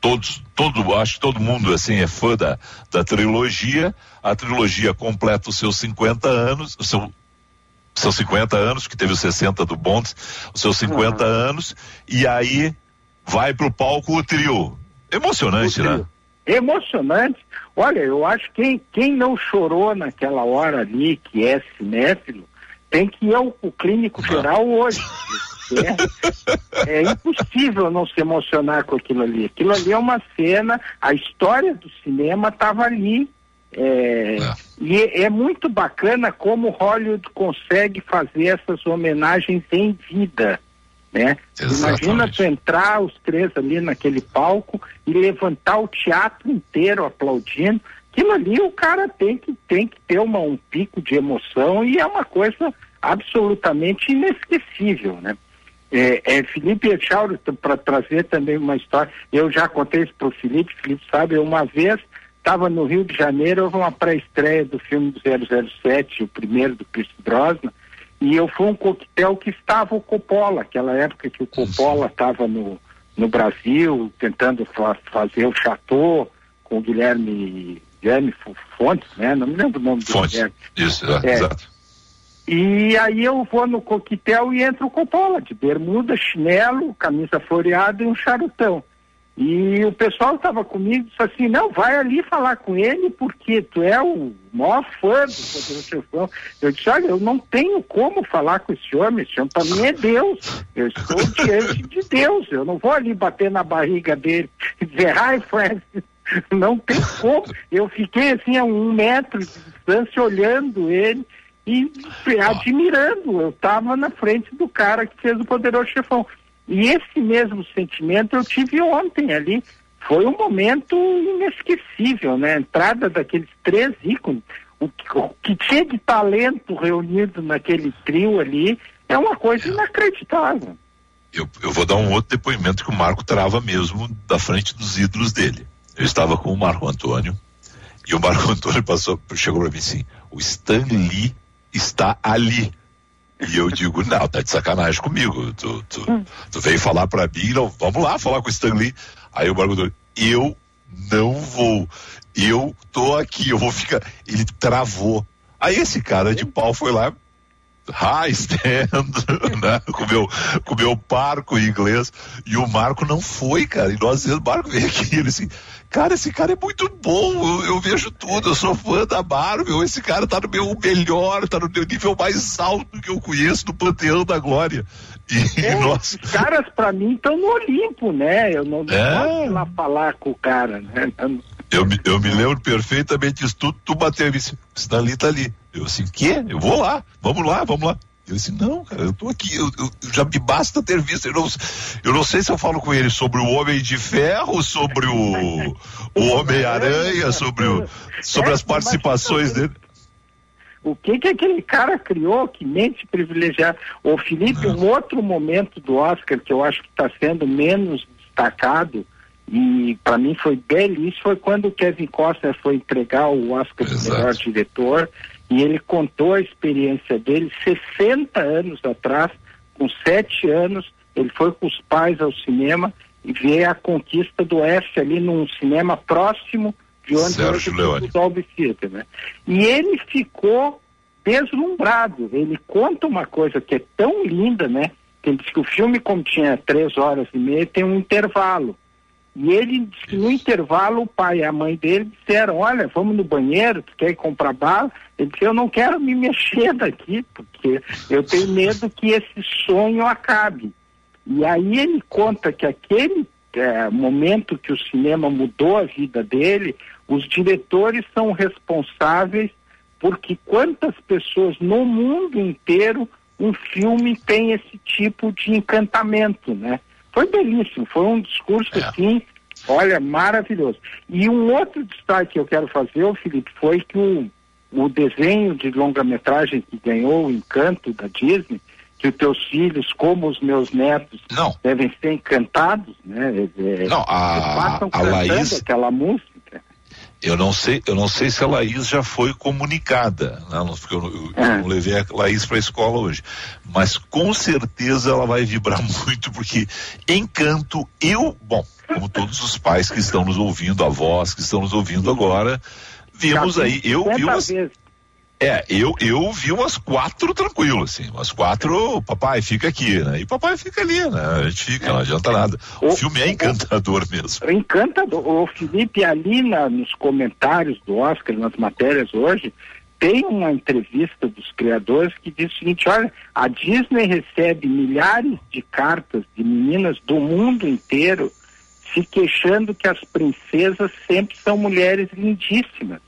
todos, todo, acho que todo mundo assim é fã da, da trilogia. A trilogia completa os seus 50 anos, o seu, seus 50 anos, que teve os 60 do Bond, os seus 50 anos, e aí vai pro palco o trio. Emocionante, né? Emocionante. Olha, eu acho que quem, quem não chorou naquela hora ali, que é cinéfilo, tem que ir ao, clínico geral hoje. É, é impossível não se emocionar com aquilo ali. Aquilo ali é uma cena, a história do cinema estava ali. é, E é, é muito bacana como Hollywood consegue fazer essas homenagens em vida. Né? Imagina tu entrar os três ali naquele palco e levantar o teatro inteiro aplaudindo. Aquilo ali o cara tem que, tem que ter uma, um pico de emoção e é uma coisa absolutamente inesquecível, né? É, é, Felipe Echauri, para trazer também uma história, eu já contei isso para o Felipe, Felipe sabe, uma vez estava no Rio de Janeiro, houve uma pré-estreia do filme do 007, o primeiro do Chris Brosnan, e eu fui um coquetel que estava o Coppola, aquela época que o Coppola estava no, no Brasil, tentando fa fazer o Chateau com o Guilherme, Guilherme Fontes, né? Não me lembro o nome do Fontes, isso, é, exato. E aí eu vou no coquetel e entra o Coppola, de bermuda, chinelo, camisa floreada e um charutão. E o pessoal estava comigo e disse assim, não, vai ali falar com ele porque tu é o maior fã do Poderoso Chefão. Eu disse, olha, eu não tenho como falar com esse homem, esse homem para mim é Deus. Eu estou diante de Deus, eu não vou ali bater na barriga dele e (laughs) dizer, hi Francis. (laughs) Não tem como. Eu fiquei assim a um metro de distância olhando ele e admirando. Eu estava na frente do cara que fez o Poderoso Chefão. E esse mesmo sentimento eu tive ontem ali. Foi um momento inesquecível, né? A entrada daqueles três ícones. O que, o que tinha de talento reunido naquele trio ali é uma coisa inacreditável. Eu, eu vou dar um outro depoimento que o Marco trava mesmo da frente dos ídolos dele. Eu estava com o Marco Antônio e o Marco (laughs) Antônio passou, chegou para mim assim: o Stan Lee está ali. E eu digo, não, tá de sacanagem comigo. Tu, tu, tu veio falar pra mim, não, vamos lá falar com o Stanley. Aí o Marco eu não vou. Eu tô aqui, eu vou ficar. Ele travou. Aí esse cara de pau foi lá, high stand, (laughs) né? Com meu, com meu parco em inglês. E o Marco não foi, cara. E nós, o Marco veio aqui, ele assim, cara, esse cara é muito bom, eu, eu, vejo tudo, eu sou fã da Marvel, esse cara tá no meu melhor, tá no meu nível mais alto que eu conheço do Panteão da Glória. E, é, (laughs) nós... Os caras pra mim estão no Olimpo, né? Eu não, não é... posso ir lá falar com o cara, né? Eu, eu me lembro perfeitamente disso, tu, tu bateu e disse, Stanley tá ali. Eu assim, quê? Eu vou lá, vamos lá, vamos lá. Eu disse, não, cara, eu tô aqui, eu, eu, já me basta ter visto. Eu não, eu não sei se eu falo com ele sobre o Homem de Ferro, sobre o, o Homem-Aranha, sobre, o, sobre as participações dele. O que que aquele cara criou? Que mente privilegiada. Ô Felipe, um outro momento do Oscar que eu acho que está sendo menos destacado e para mim foi belíssimo foi quando o Kevin Costner foi entregar o Oscar Exato. de melhor diretor e ele contou a experiência dele 60 anos atrás, com sete anos, ele foi com os pais ao cinema e vê a conquista do F ali num cinema próximo de onde hoje o Theater, né? E ele ficou deslumbrado. Ele conta uma coisa que é tão linda, né? Que ele diz que o filme, como tinha três horas e meia, tem um intervalo. E ele disse que no intervalo o pai e a mãe dele disseram, olha, vamos no banheiro, tu quer ir comprar bala? Ele disse, eu não quero me mexer daqui, porque eu tenho medo que esse sonho acabe. E aí ele conta que aquele é, momento que o cinema mudou a vida dele, os diretores são responsáveis porque quantas pessoas no mundo inteiro um filme tem esse tipo de encantamento, né? Foi belíssimo, foi um discurso é. assim, olha, maravilhoso. E um outro destaque que eu quero fazer, Felipe, foi que o, o desenho de longa-metragem que ganhou o encanto da Disney, que os teus filhos, como os meus netos, não. devem ser encantados, né? É, não, a, a Laís, aquela música. Eu não sei, eu não sei se a Laís já foi comunicada, né? porque eu, eu, eu não levei a Laís para a escola hoje, mas com certeza ela vai vibrar (laughs) muito porque Encanto, eu, bom, como todos os pais que estão nos ouvindo, avós que estão nos ouvindo agora, vimos aí, eu vi umas. É, eu, eu vi umas quatro tranquilo, assim, umas quatro, papai, fica aqui, né? E papai fica ali, né? A gente fica, é. não adianta nada. O, o filme é encantador o, (laughs) mesmo. Encantador. O Felipe, ali na, nos comentários do Oscar, nas matérias hoje, tem uma entrevista dos criadores que diz o seguinte, olha, a Disney recebe milhares de cartas de meninas do mundo inteiro se queixando que as princesas sempre são mulheres lindíssimas.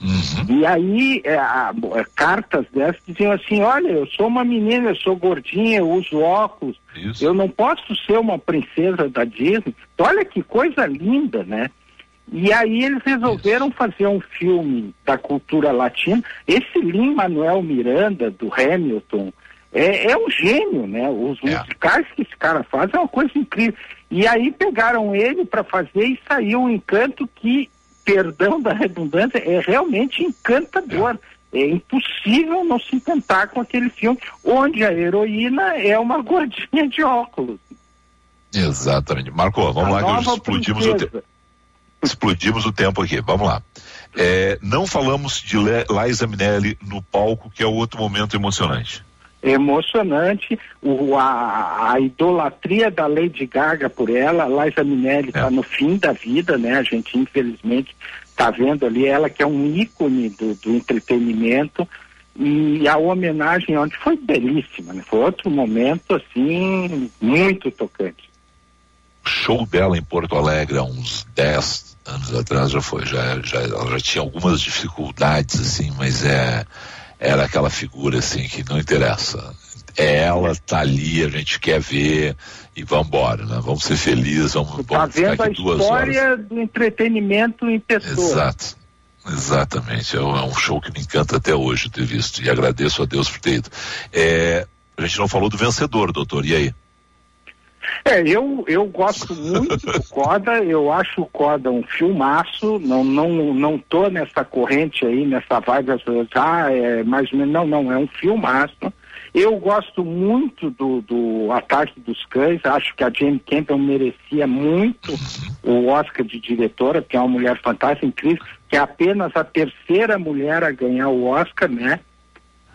Uhum. E aí, é, a, a, cartas dessas diziam assim: olha, eu sou uma menina, eu sou gordinha, eu uso óculos, Isso. eu não posso ser uma princesa da Disney. Olha que coisa linda, né? E aí eles resolveram Isso. fazer um filme da cultura latina. Esse Lin Manuel Miranda, do Hamilton, é, é um gênio, né? Os é. musicais que esse cara faz é uma coisa incrível. E aí pegaram ele para fazer e saiu um encanto que perdão da redundância, é realmente encantador. É impossível não se encantar com aquele filme onde a heroína é uma gordinha de óculos. Exatamente. Marco, vamos A lá que nova explodimos o, tempo. explodimos o tempo aqui. Vamos lá. É, não falamos de Le Liza Minelli no palco, que é outro momento emocionante. É emocionante o, a, a idolatria da Lady Gaga por ela, a Liza Minelli está no fim da vida, né? A gente infelizmente está vendo ali ela que é um ícone do, do entretenimento e a homenagem onde foi belíssima, né? Foi outro momento assim muito tocante. O show dela em Porto Alegre há uns 10 anos atrás já foi, já, já, ela já tinha algumas dificuldades, assim, mas é, era aquela figura assim que não interessa. É ela, tá ali, a gente quer ver e vamos embora, né? Vamos ser felizes, vamos, Tá vamos ficar vendo a aqui duas horas. história do entretenimento em pessoa. Exato. Exatamente. É um, é um show que me encanta até hoje ter visto. E agradeço a Deus por ter ido. É, a gente não falou do vencedor, doutor. E aí? É, eu, eu gosto muito do (laughs) Coda, eu acho o Coda um filmaço, não, não, não tô nessa corrente aí, nessa vibe, pessoas, ah, é mais ou menos, não, não, é um filmaço. Eu gosto muito do, do Ataque dos Cães, acho que a Jane Campbell merecia muito o Oscar de diretora, porque é uma mulher fantástica, incrível, que é apenas a terceira mulher a ganhar o Oscar, né?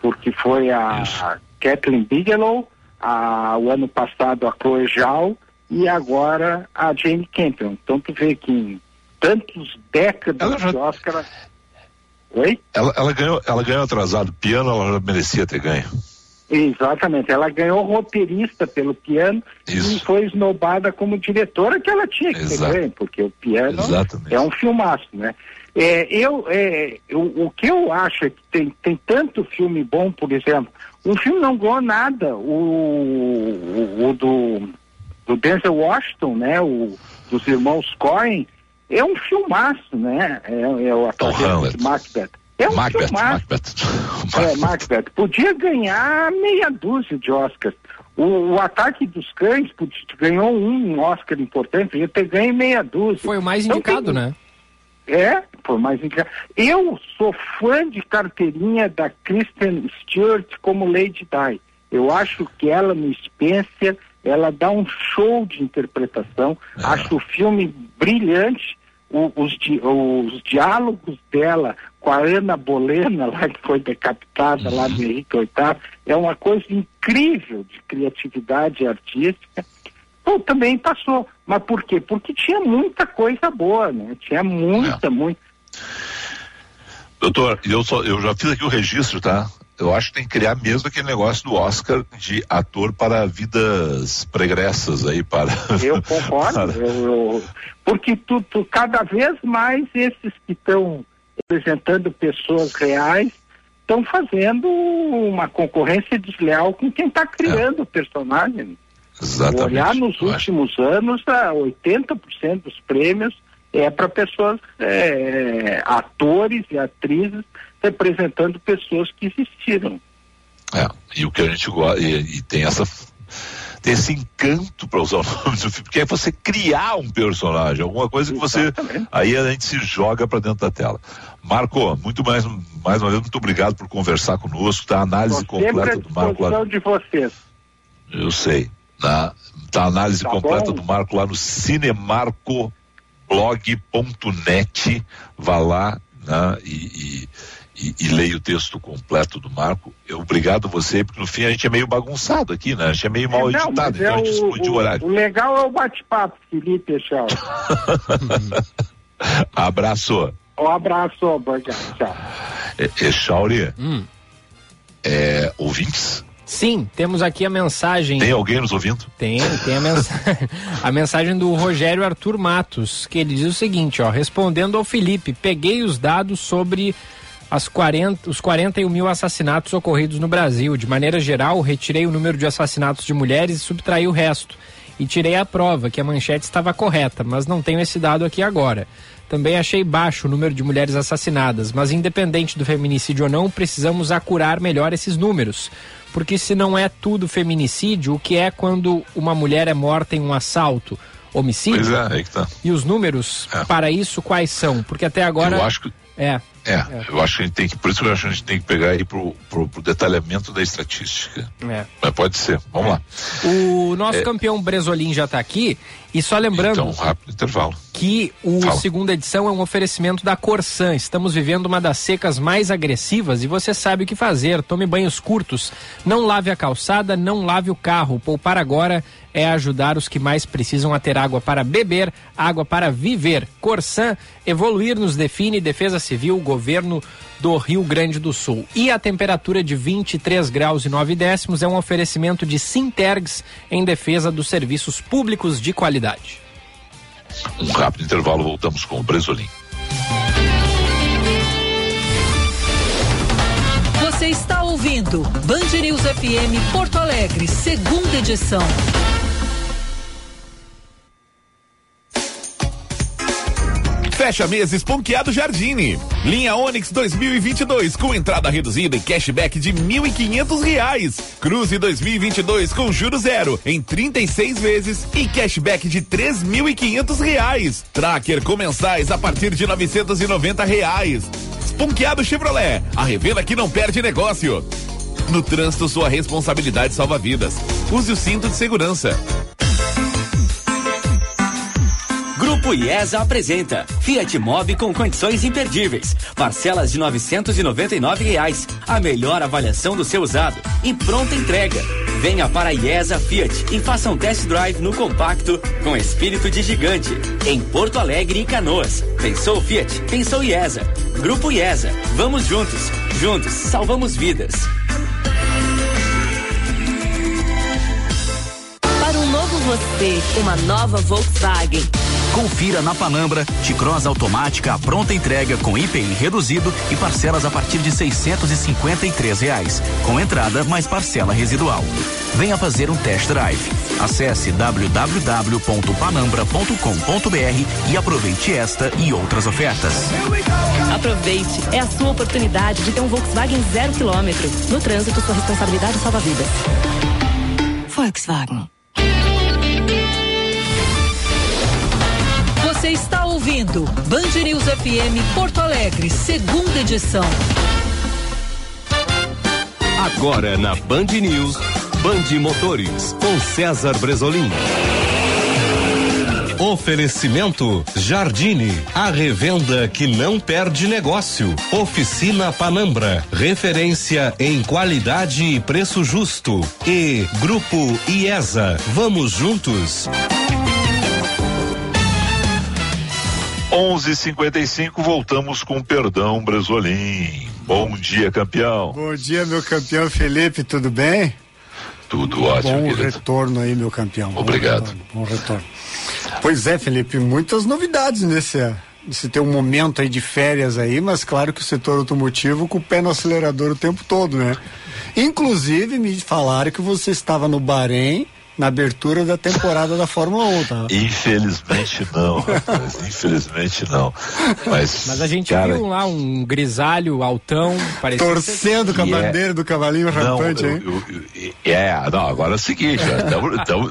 Porque foi a, a Kathleen Bigelow, a, o ano passado a Chloe Zhao e agora a Jane Campion. Então tu vê que em tantos décadas de Oscar. Oi? Ela, ela ganhou, ela ganhou atrasado. Piano ela já merecia ter ganho. Exatamente, ela ganhou roteirista pelo piano e foi esnobada como diretora que ela tinha que ter Exato. ganho, porque o piano Exatamente. é um filmaço, né? É, eu, é, eu- o que eu acho é que tem, tem tanto filme bom, por exemplo, um filme não ganhou nada, o, o, o do, do Denzel Washington, né? O, dos irmãos Coen, é um filmaço, né? É, é o ator de Macbeth. É um Macbeth, filmaço. Macbeth. (laughs) É, Macbeth. Podia ganhar meia dúzia de Oscars. O, o Ataque dos Cães ganhou um Oscar importante, podia ter ganho meia dúzia. Foi o mais Então indicado, tem- né? É, foi mais indicado. Eu sou fã de carteirinha da Kristen Stewart como Lady Di. Eu acho que ela no Spencer, ela dá um show de interpretação. Acho o filme brilhante. O- os, di- os diálogos dela com a Ana Bolena, (laughs) lá que foi decapitada lá no Henrique (laughs) VIII, é uma coisa incrível de criatividade artística. Bom, também passou. Mas por quê? Porque tinha muita coisa boa, né? Tinha muita, muita. Doutor, eu, só, eu já fiz aqui o registro, tá? Eu acho que tem que criar mesmo aquele negócio do Oscar de ator para vidas pregressas aí, para. Eu (laughs) concordo. para- eu- eu- porque tu, tu- cada vez mais esses que estão representando pessoas reais estão fazendo uma concorrência desleal com quem está criando o personagem. Exatamente. Olhar nos últimos anos, a 80% dos prêmios é para pessoas, é, atores e atrizes representando pessoas que existiram. É, e o que a gente gosta, e, e tem essa tem esse encanto para usar o (laughs) nome do filme, porque é você criar um personagem, alguma coisa que você aí a gente se joga para dentro da tela. Marco, muito mais mais uma vez muito obrigado por conversar conosco, tá? A análise completa do Marco lá. de vocês. Eu sei. Tá, tá a análise Tá completa bom. do Marco lá no cinemarcoblog.net. Vá lá né, e, e, e, e leia o texto completo do Marco. Eu, obrigado a você, porque no fim a gente é meio bagunçado aqui, né? A gente é meio mal Não, editado, então é a gente o, explodiu o o- horário. o legal é o bate-papo, Felipe Echal. (laughs) Abraço. Um abraço, obrigado. Tchau. Echauri, Hum. é, ouvintes? Sim, temos aqui a mensagem. Tem alguém nos ouvindo? Tem, tem a mensagem, (laughs) a mensagem do Rogério Arthur Matos, que ele diz o seguinte, ó, respondendo ao Felipe, peguei os dados sobre as 40, os 41 mil assassinatos ocorridos no Brasil. De maneira geral, retirei o número de assassinatos de mulheres e subtraí o resto. E tirei a prova que a manchete estava correta, mas não tenho esse dado aqui agora. Também achei baixo o número de mulheres assassinadas, mas independente do feminicídio ou não, precisamos acurar melhor esses números. Porque se não é tudo feminicídio, o que é quando uma mulher é morta em um assalto? homicídio. Pois é, aí que tá. E os números para isso quais são? Porque até agora. Eu acho que. É. É, eu acho que a gente tem que, por isso que eu acho que a gente tem que pegar aí pro, pro, pro detalhamento da estatística. É. Mas pode ser, vamos lá. O nosso É. campeão Bresolim já está aqui. E só lembrando Então, rápido intervalo. que o Fala. segunda edição é um oferecimento da Corsan. Estamos vivendo uma das secas mais agressivas e você sabe o que fazer. Tome banhos curtos, não lave a calçada, não lave o carro. Poupar agora é ajudar os que mais precisam a ter água para beber, água para viver. Corsan, evoluir nos define Defesa Civil, governo do Rio Grande do Sul. E a temperatura de 23 graus e 9 décimos é um oferecimento de Sintergs em defesa dos serviços públicos de qualidade. Um rápido intervalo, voltamos com o Bresolim. Você está ouvindo Band News FM Porto Alegre, segunda edição. Fecha mês esponqueado Jardine. Linha Onix 2022 com entrada reduzida e cashback de 1.500 reais. Cruze 2022 com juros zero em 36 vezes e cashback de 3.500 reais. Tracker com mensais a partir de 990 reais. Esponqueado Chevrolet, a revenda que não perde negócio. No trânsito, sua responsabilidade salva vidas. Use o cinto de segurança. Grupo IESA apresenta Fiat Mobi com condições imperdíveis. Parcelas de 999 reais. A melhor avaliação do seu usado e pronta entrega. Venha para a IESA Fiat e faça um test drive no compacto com espírito de gigante. Em Porto Alegre e Canoas. Pensou Fiat? Pensou IESA. Grupo IESA. Vamos juntos. Juntos salvamos vidas. Para um novo você, uma nova Volkswagen. Confira na Panambra, T-Cross automática, a pronta entrega com IPI reduzido e parcelas a partir de 653 reais, com entrada mais parcela residual. Venha fazer um test drive. Acesse www.panambra.com.br e aproveite esta e outras ofertas. Aproveite, é a sua oportunidade de ter um Volkswagen zero quilômetro. No trânsito, sua responsabilidade salva vidas. Volkswagen. Você está ouvindo Band News FM Porto Alegre, segunda edição. Agora na Band News, Band Motores, com César Bresolim. Oferecimento Jardine, a revenda que não perde negócio. Oficina Panambra, referência em qualidade e preço justo. E Grupo IESA, vamos juntos. 11:55 voltamos com perdão, Bresolim. Bom dia, campeão. Bom dia, meu campeão Felipe, tudo bem? Tudo ótimo, Bom querido. retorno aí, meu campeão. Bom Obrigado. retorno, Bom retorno. Pois é, Felipe, muitas novidades nesse, nesse teu momento aí de férias aí, mas claro que o setor automotivo com o pé no acelerador o tempo todo, né? Inclusive, me falaram que você estava no Bahrein na abertura da temporada da Fórmula 1, tá? Infelizmente não, rapaz. Infelizmente não. Mas, Mas a gente cara, viu lá um grisalho altão, parecia Torcendo com a é- bandeira do cavalinho rampante, hein? é, não, agora é o seguinte, ó, tamo- (laughs) tamo-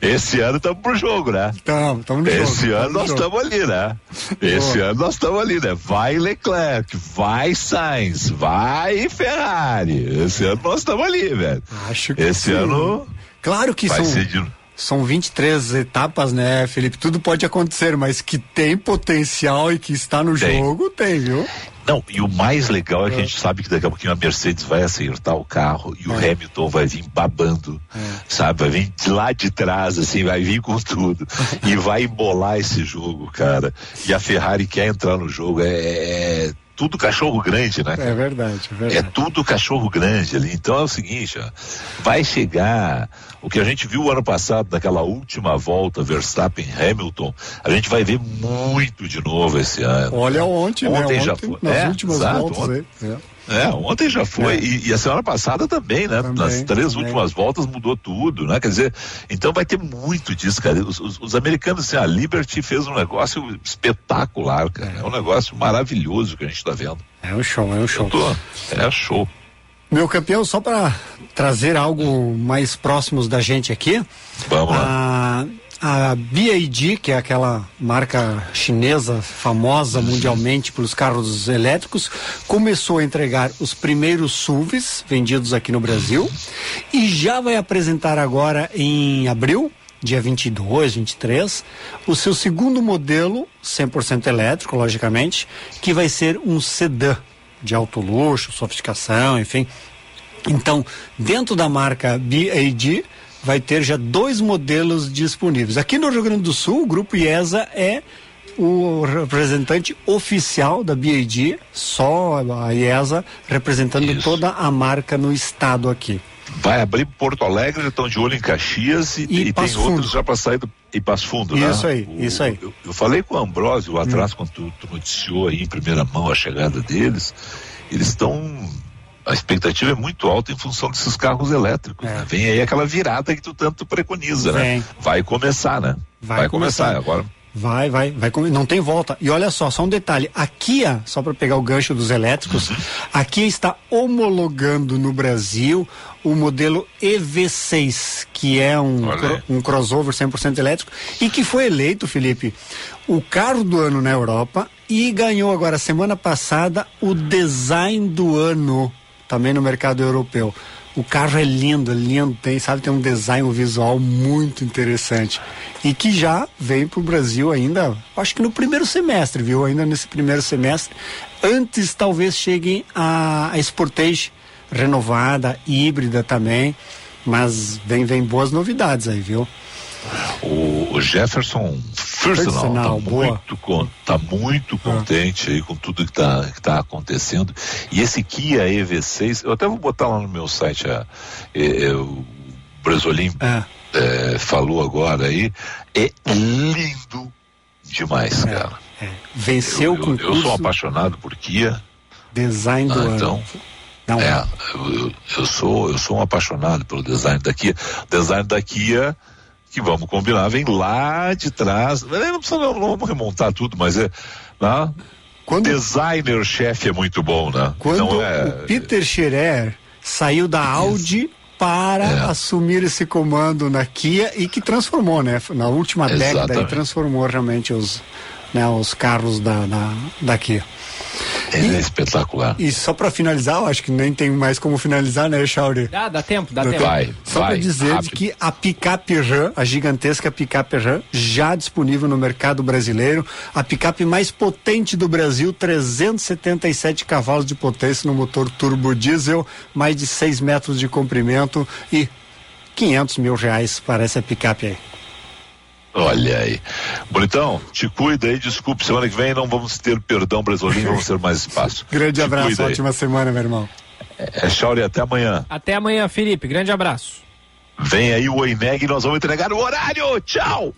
esse ano estamos pro jogo, né? Tamo, tamo no jogo. Esse tamo ano no nós estamos ali, né? Esse Boa. ano nós estamos ali, né? Vai Leclerc, vai Sainz, vai Ferrari. Esse ano nós estamos ali, velho. Acho que Esse sim. ano Claro que vai são, de são 23 etapas, né, Felipe? Tudo pode acontecer, mas que tem potencial e que está no Tem. jogo, tem, viu? Não, e o mais legal é que a gente sabe que daqui a pouquinho a Mercedes vai acertar o carro e o É. Hamilton vai vir babando, sabe? Vai vir de lá de trás, assim, vai vir com tudo (laughs) e vai embolar esse jogo, cara. E a Ferrari quer entrar no jogo, é, é tudo cachorro grande, né? É verdade, é É verdade. tudo cachorro grande ali. Então é o seguinte, ó, vai chegar o que a gente viu ano passado naquela última volta Verstappen Hamilton, a gente vai ver muito de novo esse ano. Olha ontem, né? Ontem Ontem, já foi. nas É, últimas exato, voltas ontem. aí. É. É, ontem já foi. E, e a semana passada também, né? Também, Nas três também. últimas voltas mudou tudo, né? Quer dizer, então vai ter muito disso, cara. Os, os- os americanos, assim, a Liberty fez um negócio espetacular, cara. É um negócio maravilhoso que a gente tá vendo. É um show, é um show. Tô- é show. Meu campeão, só para trazer algo mais próximos da gente aqui. Vamos lá. A BAD, que é aquela marca chinesa famosa mundialmente pelos carros elétricos, começou a entregar os primeiros SUVs vendidos aqui no Brasil e já vai apresentar agora em abril, dia 22, 23, o seu segundo modelo 100% elétrico, logicamente, que vai ser um sedã de alto luxo, sofisticação, enfim. Então, dentro da marca BAD, vai ter já dois modelos disponíveis. Aqui no Rio Grande do Sul, o Grupo IESA é o representante oficial da BAD, só a IESA representando Isso. toda a marca no estado aqui. Vai abrir Porto Alegre, estão de olho em Caxias e, e, e tem fundo. outros já para sair do e Passo Fundo, né? Isso aí, o, isso aí. Eu, eu, falei com o Ambrósio atrás, hum. quando tu, tu noticiou aí em primeira mão a chegada deles, eles estão a expectativa é muito alta em função desses carros elétricos. É. Né? Vem aí aquela virada que tu tanto preconiza, né? Vem. né? Vai começar, né? Vai, vai começar. começar agora. Vai, vai, vai, não tem volta. E olha só, só um detalhe, a Kia, só para pegar o gancho dos elétricos, uhum. a Kia está homologando no Brasil o modelo EV6, que é um, um crossover 100% elétrico e que foi eleito, Felipe, o carro do ano na Europa e ganhou agora semana passada o design do ano também no mercado europeu. O carro é lindo, é lindo, tem, sabe, tem um design visual muito interessante. E que já vem para o Brasil ainda, acho que no primeiro semestre, viu? Ainda nesse primeiro semestre. Antes talvez cheguem a, a Sportage renovada, híbrida também. Mas vem, vem boas novidades aí, viu? O, Jefferson Firstenal está muito, con, tá muito ah. contente aí com tudo que está que tá acontecendo. E esse Kia EV6, eu até vou botar lá no meu site, a, é, é, o Brasolim é. é. falou agora aí, é lindo demais, é, cara. É. Venceu eu, o concurso. Eu sou apaixonado por Kia. Design do ah, ano. Então, não é, eu, eu, sou eu sou um apaixonado pelo design da Kia. Design da Kia que vamos combinar, vem lá de trás. Não precisa não, não vamos remontar tudo, mas é. Né? Quando, designer chefe é muito bom, né? Quando então, é, o Peter Scherer saiu da Audi para é. assumir esse comando na Kia e que transformou, né? Na última Exatamente. década e transformou realmente os, né, os carros da, da, da Kia. Ele é espetacular. E só para finalizar, eu acho que nem tem mais como finalizar, né, Chauri? Ah, dá tempo, dá, dá tempo. Vai, só para dizer que a picape RAM, a gigantesca picape RAM, já disponível no mercado brasileiro, a picape mais potente do Brasil, 377 cavalos de potência no motor turbo diesel, mais de 6 metros de comprimento e 500 mil reais para essa picape aí. Olha aí. Bonitão, te cuida aí, desculpe, semana que vem não vamos ter perdão brasileiro, vamos ter mais espaço. (laughs) Grande te abraço, ótima aí. semana, meu irmão. É, é até amanhã. Até amanhã, Felipe, grande abraço. Vem aí o Oineg e nós vamos entregar o horário, tchau!